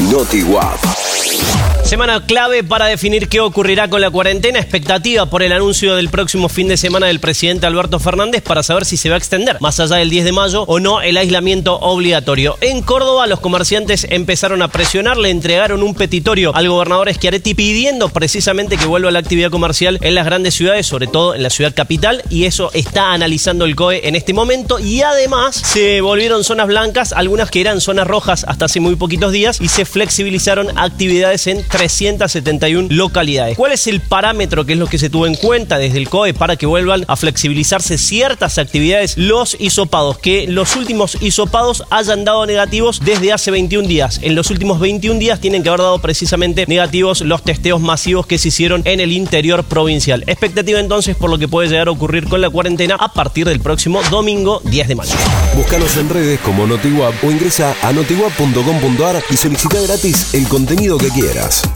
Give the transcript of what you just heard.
NotiWap. Semana clave para definir qué ocurrirá con la cuarentena. Expectativa por el anuncio del próximo fin de semana del presidente Alberto Fernández para saber si se va a extender más allá del 10 de mayo o no el aislamiento obligatorio. En Córdoba, los comerciantes empezaron a presionar, le entregaron un petitorio al gobernador Schiaretti pidiendo precisamente que vuelva la actividad comercial en las grandes ciudades, sobre todo en la ciudad capital, y eso está analizando el COE en este momento. Y además se volvieron zonas blancas, algunas que eran zonas rojas hasta hace muy poquitos días, y se flexibilizaron actividades en 371 localidades. ¿Cuál es el parámetro que es lo que se tuvo en cuenta desde el COE para que vuelvan a flexibilizarse ciertas actividades? Los hisopados, que los últimos hisopados hayan dado negativos desde hace 21 días. En los últimos 21 días tienen que haber dado precisamente negativos los testeos masivos que se hicieron en el interior provincial. Expectativa entonces por lo que puede llegar a ocurrir con la cuarentena a partir del próximo domingo 10 de mayo. Búscanos en redes como NotiWap o ingresa a notiwap.com.ar y solicita gratis el contenido que quieras.